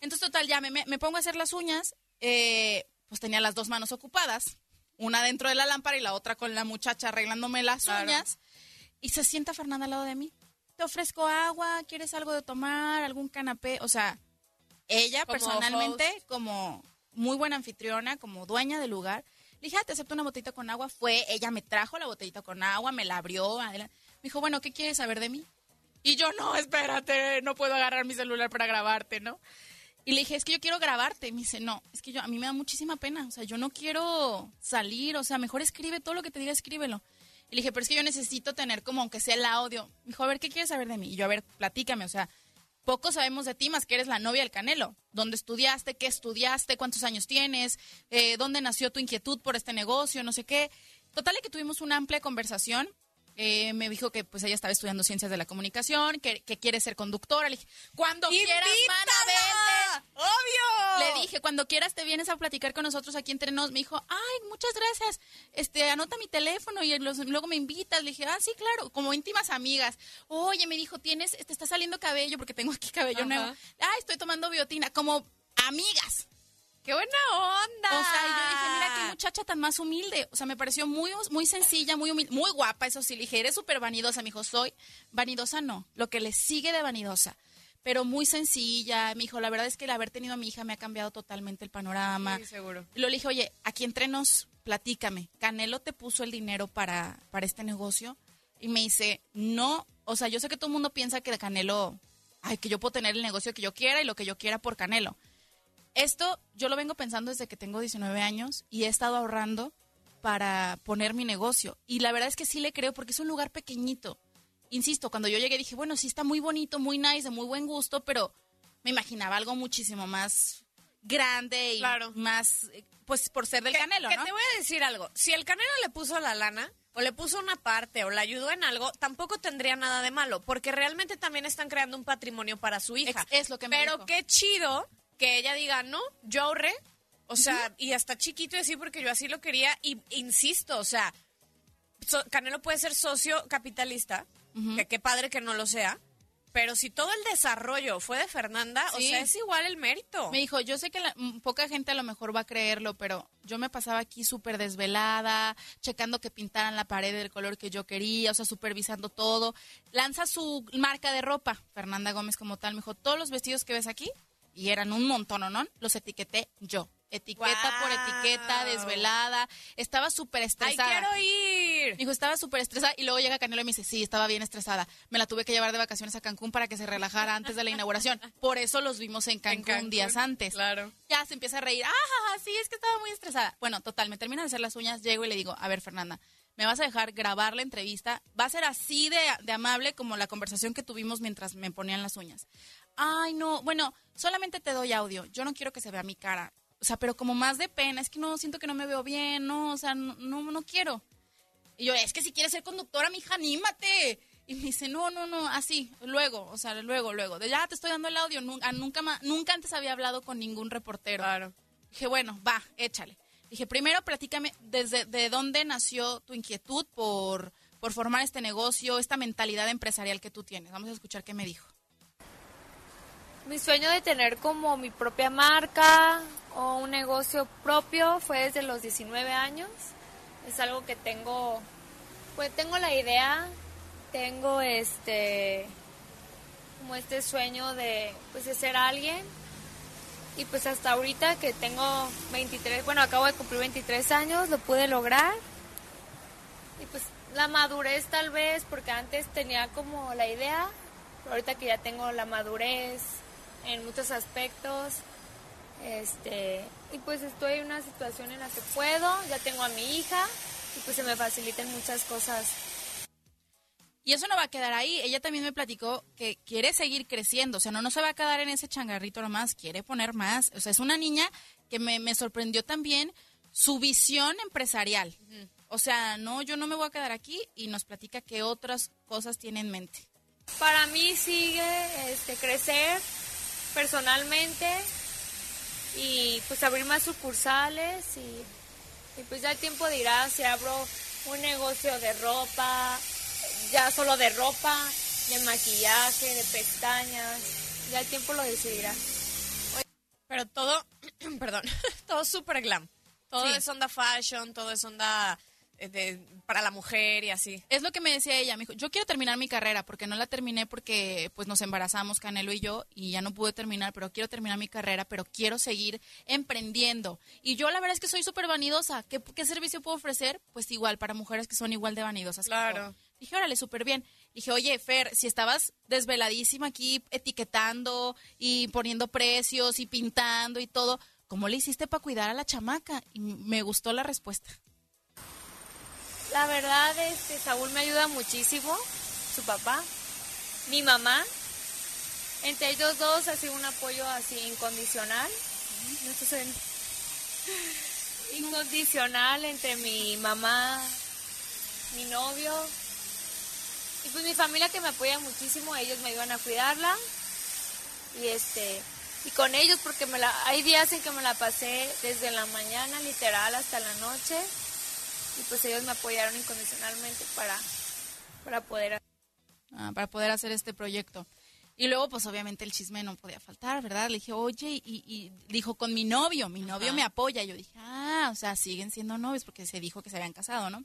Entonces, total, ya me, me- pongo a hacer las uñas, eh, pues tenía las dos manos ocupadas, una dentro de la lámpara y la otra con la muchacha arreglándome las Claro. uñas, y se sienta Fernanda al lado de mí. Te ofrezco agua, ¿quieres algo de tomar? ¿Algún canapé? O sea, ella Como personalmente, host. como muy buena anfitriona, como dueña del lugar, le dije, ah, te acepto una botellita con agua. Fue, ella me trajo la botellita con agua, me la abrió. Me dijo, bueno, ¿qué quieres saber de mí? Y yo, no, espérate, no puedo agarrar mi celular para grabarte, ¿no? Y le dije, es que yo quiero grabarte. Me dice, no, es que yo, a mí me da muchísima pena. O sea, yo no quiero salir. O sea, mejor escribe todo lo que te diga, escríbelo. Y le dije, pero es que yo necesito tener como aunque sea el audio. Me dijo, a ver, ¿qué quieres saber de mí? Y yo, a ver, platícame. O sea, poco sabemos de ti más que eres la novia del Canelo. ¿Dónde estudiaste? ¿Qué estudiaste? ¿Cuántos años tienes? Eh, ¿Dónde nació tu inquietud por este negocio? No sé qué. Total, que tuvimos una amplia conversación. Eh, me dijo que pues ella estaba estudiando ciencias de la comunicación, que, que quiere ser conductora. Le dije, cuando quieras, mana, vente. ¡Obvio! Le dije, cuando quieras te vienes a platicar con nosotros aquí entre nos. Me dijo, ay, muchas gracias. Este, anota mi teléfono y los- luego me invitas. Le dije, ah, sí, claro, como íntimas amigas. Oye, me dijo, tienes, te está saliendo cabello porque tengo aquí cabello Ajá. nuevo. Ah, estoy tomando biotina, como amigas. ¡Qué buena onda! O sea, yo dije, mira qué muchacha tan más humilde. O sea, me pareció muy, muy sencilla, muy humilde, muy guapa, eso sí. Le dije, eres súper vanidosa. Me dijo, soy vanidosa, no. Lo que le sigue de vanidosa. Pero muy sencilla. Me dijo, la verdad es que el haber tenido a mi hija me ha cambiado totalmente el panorama. Sí, seguro. Y le dije, oye, aquí entre nos, platícame. ¿Canelo te puso el dinero para, para este negocio? Y me dice, no. O sea, yo sé que todo el mundo piensa que de Canelo, ay, que yo puedo tener el negocio que yo quiera y lo que yo quiera por Canelo. Esto yo lo vengo pensando desde que tengo 19 años y he estado ahorrando para poner mi negocio. Y la verdad es que sí le creo porque es un lugar pequeñito insisto, cuando yo llegué dije, bueno, sí está muy bonito, muy nice, de muy buen gusto, pero me imaginaba algo muchísimo más grande y más, eh, pues por ser del Canelo, que ¿no? te voy a decir algo. Si el Canelo le puso la lana, o le puso una parte, o le ayudó en algo, tampoco tendría nada de malo, porque realmente también están creando un patrimonio para su hija. Es, lo que me Pero dijo. qué chido que ella diga, no, yo ahorré, o sea, y hasta chiquito y así, porque yo así lo quería, y insisto, o sea, so- Canelo puede ser socio capitalista, que qué padre que no lo sea, pero si todo el desarrollo fue de Fernanda, o sea, es igual el mérito. Me dijo, yo sé que la- mm, poca gente a lo mejor va a creerlo, pero yo me pasaba aquí súper desvelada, checando que pintaran la pared del color que yo quería, o sea, supervisando todo. Lanza su marca de ropa, Fernanda Gómez como tal, me dijo, todos los vestidos que ves aquí, y eran un montón, ¿no? Los etiqueté yo. Etiqueta por etiqueta, desvelada. Estaba súper ¡Ay, estresada. quiero ir! Dijo, estaba súper estresada. Y luego llega Canelo y me dice, sí, estaba bien estresada. Me la tuve que llevar de vacaciones a Cancún para que se relajara antes de la inauguración. Por eso los vimos en Cancún, Cancún, días antes. claro. Ya se empieza a reír. Ah, sí, es que estaba muy estresada. Bueno, total, me termina de hacer las uñas, llego y le digo, a ver, Fernanda, ¿me vas a dejar grabar la entrevista? Va a ser así de, de amable como la conversación que tuvimos mientras me ponían las uñas. Ay, no, bueno, solamente te doy audio. Yo no quiero que se vea mi cara. O sea, pero como más de pena, es que no, siento que no me veo bien, no, o sea, no, no, no quiero. Y yo, es que si quieres ser conductora, mija, anímate. Y me dice, no, no, no, así, luego, o sea, luego, luego. De ya te estoy dando el audio. Nunca, nunca, ma- nunca antes había hablado con ningún reportero. Claro. Dije, bueno, va, échale. Dije, primero platícame desde de dónde nació tu inquietud por, por formar este negocio, esta mentalidad empresarial que tú tienes. Vamos a escuchar qué me dijo. Mi sueño de tener como mi propia marca o un negocio propio fue desde los 19 años. Es algo que tengo, pues tengo la idea, tengo este, como este sueño de, pues de ser alguien. Y pues hasta ahorita que tengo 23, bueno, acabo de cumplir 23 años, lo pude lograr. Y pues la madurez tal vez, porque antes tenía como la idea, ahorita que ya tengo la madurez en muchos aspectos, este, y pues estoy en una situación en la que puedo, ya tengo a mi hija y pues se me facilitan muchas cosas. Y eso no va a quedar ahí. Ella también me platicó que quiere seguir creciendo. O sea, no, no se va a quedar en ese changarrito nomás, quiere poner más. O sea, es una niña que me, me sorprendió también su visión empresarial. O sea, no, yo no me voy a quedar aquí y nos platica qué otras cosas tiene en mente. Para mí sigue este, crecer personalmente y pues abrir más sucursales y, y pues ya el tiempo dirá si abro un negocio de ropa, ya solo de ropa, de maquillaje, de pestañas, ya el tiempo lo decidirá. Pero todo, perdón, todo súper glam. Todo Sí. es onda fashion, todo es onda de, para la mujer y así. Es lo que me decía ella, me dijo, yo quiero terminar mi carrera porque no la terminé porque pues nos embarazamos Canelo y yo y ya no pude terminar, pero quiero terminar mi carrera, pero quiero seguir emprendiendo. Y yo la verdad es que soy súper vanidosa. ¿Qué, ¿Qué servicio puedo ofrecer? Pues igual, para mujeres que son igual de vanidosas. Claro. Dije, órale, súper bien. Dije, oye, Fer, si estabas desveladísima aquí etiquetando y poniendo precios y pintando y todo, ¿cómo le hiciste para cuidar a la chamaca? Y me gustó la respuesta. La verdad es que Saúl me ayuda muchísimo, su papá, mi mamá. Entre ellos dos ha sido un apoyo así incondicional. No esto suena. Incondicional entre mi mamá, mi novio y pues mi familia que me apoya muchísimo. Ellos me ayudan a cuidarla y este y con ellos porque me la, hay días en que me la pasé desde la mañana literal hasta la noche y pues ellos me apoyaron incondicionalmente para, para poder ah, para poder hacer este proyecto. Y luego, pues obviamente el chisme no podía faltar, ¿verdad? Le dije, oye, y, y dijo con mi novio, mi novio Ajá. me apoya. Yo dije, ah, o sea, siguen siendo novios porque se dijo que se habían casado, ¿no?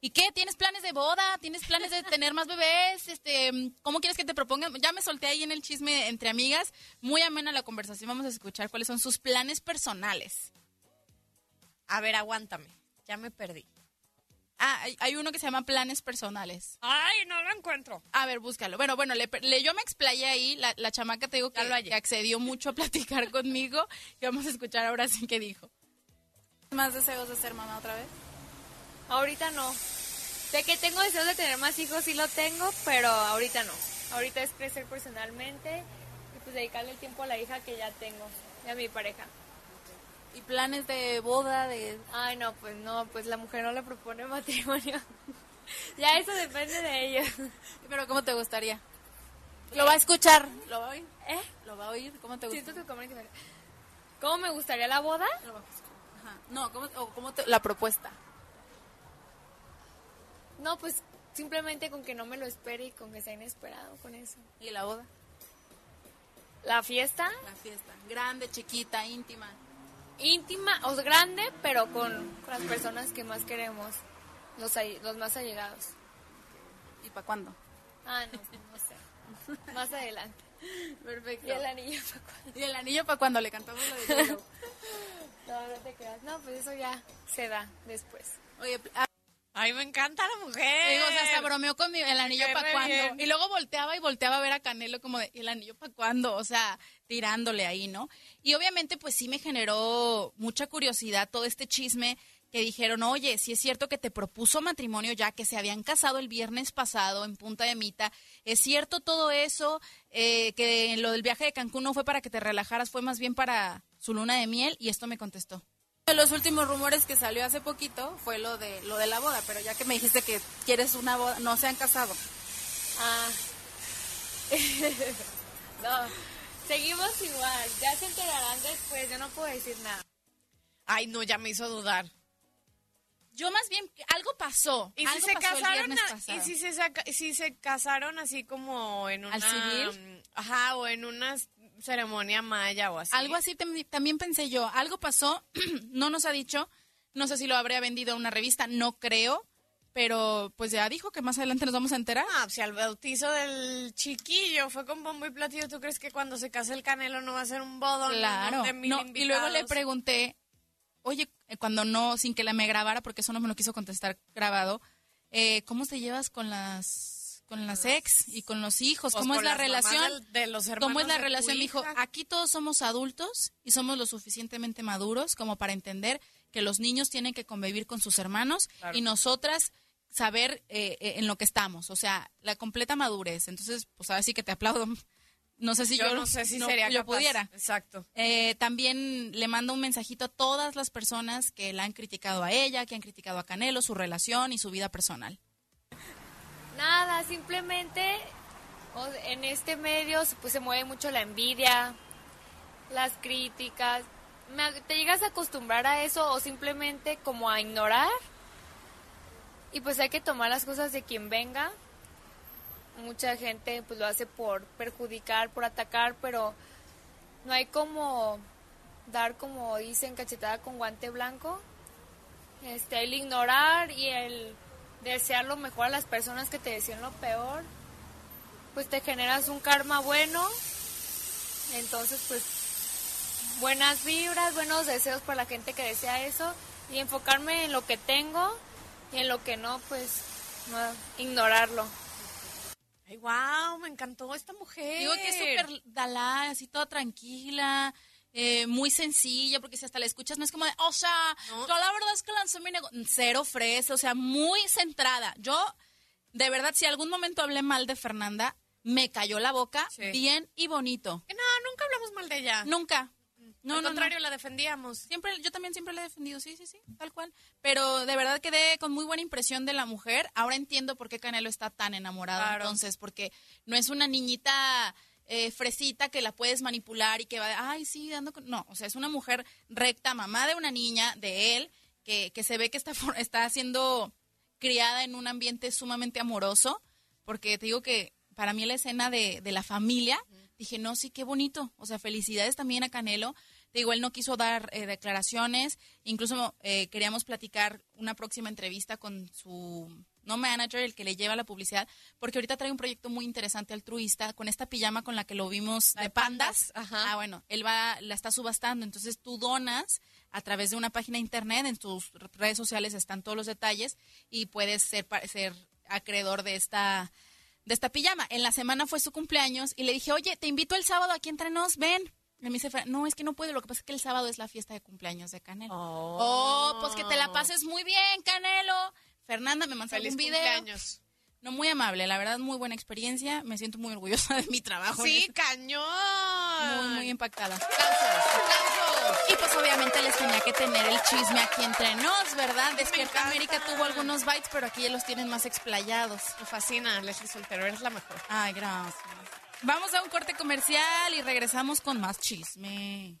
¿Y qué? ¿Tienes planes de boda? ¿Tienes planes de tener más bebés? Este, ¿Cómo quieres que te propongan? Ya me solté ahí en el chisme entre amigas. Muy amena la conversación. Vamos a escuchar cuáles son sus planes personales. A ver, aguántame. Ya me perdí. Ah, hay, hay uno que se llama planes personales. Ay, no lo encuentro. A ver, búscalo. Bueno, bueno, le, le- yo me explayé ahí. La, la chamaca te digo que, que accedió mucho a platicar conmigo. Y vamos a escuchar ahora sí qué dijo. ¿Más deseos de ser mamá otra vez? Ahorita no. De que tengo deseos de tener más hijos, sí lo tengo, pero ahorita no. Ahorita es crecer personalmente y pues dedicarle el tiempo a la hija que ya tengo y a mi pareja. ¿Y planes de boda? de Ay, no, pues no, pues la mujer no le propone matrimonio. ya eso depende de ella. Pero ¿cómo te gustaría? ¿Lo va a escuchar? ¿Lo va a oír? ¿Eh? ¿Lo va a oír? ¿Cómo te gusta? Siento que como que- ¿Cómo me gustaría la boda? Ajá. No, ¿cómo, o cómo te- la propuesta? No, pues simplemente con que no me lo espere y con que sea inesperado con eso. ¿Y la boda? La fiesta, La fiesta. Grande, chiquita, íntima. Íntima, o grande, pero con, con las personas que más queremos, los, los más allegados. ¿Y para cuándo? Ah, no, pues no sé. Más adelante. Perfecto. Y el anillo para cuando. ¿Y el anillo para cuando le cantamos lo de? No, no te creas. No, pues eso ya se da después. Oye, Ay, me encanta la mujer. digo, o sea, se bromeó con mi- el anillo para cuándo. bien. Y luego volteaba y volteaba a ver a Canelo como de, ¿y el anillo para cuándo? O sea, tirándole ahí, ¿no? Y obviamente, pues sí me generó mucha curiosidad todo este chisme que dijeron, oye, si es cierto que te propuso matrimonio ya, que se habían casado el viernes pasado en Punta de Mita, ¿es cierto todo eso? Eh, que lo del viaje de Cancún no fue para que te relajaras, fue más bien para su luna de miel, y esto me contestó. De los últimos rumores que salió hace poquito fue lo de lo de la boda, pero ya que me dijiste que quieres una boda, no se han casado. Ah. no, seguimos igual. Ya se enterarán después. Yo no puedo decir nada. Ay, no, ya me hizo dudar. Yo más bien algo pasó. ¿Y si algo se pasó casaron? a-. ¿Y si se, saca- si se casaron así como en una... ¿Al civil? Ajá, o en una ceremonia maya o así. Algo así tam- también pensé yo. Algo pasó, no nos ha dicho. No sé si lo habría vendido a una revista, no creo. Pero pues ya dijo que más adelante nos vamos a enterar. Ah, si al bautizo del chiquillo fue con bombo y platillo, ¿tú crees que cuando se case el canelo no va a ser un bodón Claro. de mil No, y luego le pregunté, oye, eh, cuando no, sin que la me grabara, porque eso no me lo quiso contestar grabado, eh, ¿cómo te llevas con las con las ex y con los hijos? Pues ¿Cómo es la relación? de los ¿Cómo hermanos es la relación? Me dijo, aquí todos somos adultos y somos lo suficientemente maduros como para entender que los niños tienen que convivir con sus hermanos Claro. y nosotras saber eh, eh, en lo que estamos, o sea, la completa madurez. Entonces, pues ahora sí que te aplaudo. No sé si yo, yo no sé si sería yo capaz. pudiera. Exacto. Eh, también le mando un mensajito a todas las personas que la han criticado a ella, que han criticado a Canelo, su relación y su vida personal. Nada, simplemente en este medio pues se mueve mucho la envidia, las críticas. ¿Te llegas a acostumbrar a eso o simplemente como a ignorar? Y pues hay que tomar las cosas de quien venga. Mucha gente pues lo hace por perjudicar, por atacar, pero no hay como dar como dicen cachetada con guante blanco. Este, el ignorar y el desear lo mejor a las personas que te desean lo peor, pues te generas un karma bueno. Entonces, pues buenas vibras, buenos deseos para la gente que desea eso y enfocarme en lo que tengo y en lo que no, pues no, ignorarlo. Ay, wow, me encantó esta mujer. Digo que es súper dalá, así toda tranquila, eh, muy sencilla, porque si hasta la escuchas no es como de, o sea, yo la verdad es que lancé mi negocio, cero fresa, o sea, muy centrada. Yo, de verdad, si algún momento hablé mal de Fernanda, me cayó la boca Sí. bien y bonito. Que No, nunca hablamos mal de ella. Nunca. No, Al no, contrario, no. la defendíamos. Siempre, yo también siempre la he defendido, sí, sí, sí, tal cual. Pero de verdad quedé con muy buena impresión de la mujer. Ahora entiendo por qué Canelo está tan enamorado. Claro. Entonces, porque no es una niñita eh, fresita que la puedes manipular y que va, ay, sí, dando con... No, o sea, es una mujer recta, mamá de una niña, de él, que, que se ve que está, está siendo criada en un ambiente sumamente amoroso. Porque te digo que para mí la escena de, de la familia, dije, no, sí, qué bonito. O sea, felicidades también a Canelo. Te digo, él no quiso dar eh, declaraciones, incluso eh, queríamos platicar una próxima entrevista con su, no manager, el que le lleva la publicidad, porque ahorita trae un proyecto muy interesante altruista con esta pijama con la que lo vimos de pandas. Ah, bueno, él va, la está subastando, entonces tú donas a través de una página de internet, en tus redes sociales están todos los detalles y puedes ser, ser acreedor de esta de esta pijama. En la semana fue su cumpleaños y le dije, oye, te invito el sábado aquí entre nos, ven. Y me dice, no, es que no puedo, lo que pasa es que el sábado es la fiesta de cumpleaños de Canelo. Oh, pues que te la pases muy bien, Canelo. Fernanda me mandó un video. cumpleaños. No, muy amable, la verdad, muy buena experiencia. Me siento muy orgullosa de mi trabajo. Sí, cañón. Muy, muy impactada. Aplausos. Y pues obviamente les tenía que tener el chisme aquí entre nos, ¿verdad? Despierta América tuvo algunos bytes, pero aquí ya los tienen más explayados. Me fascina, Leslie Soltero, eres la mejor. Ay, gracias. Vamos a un corte comercial y regresamos con más chisme.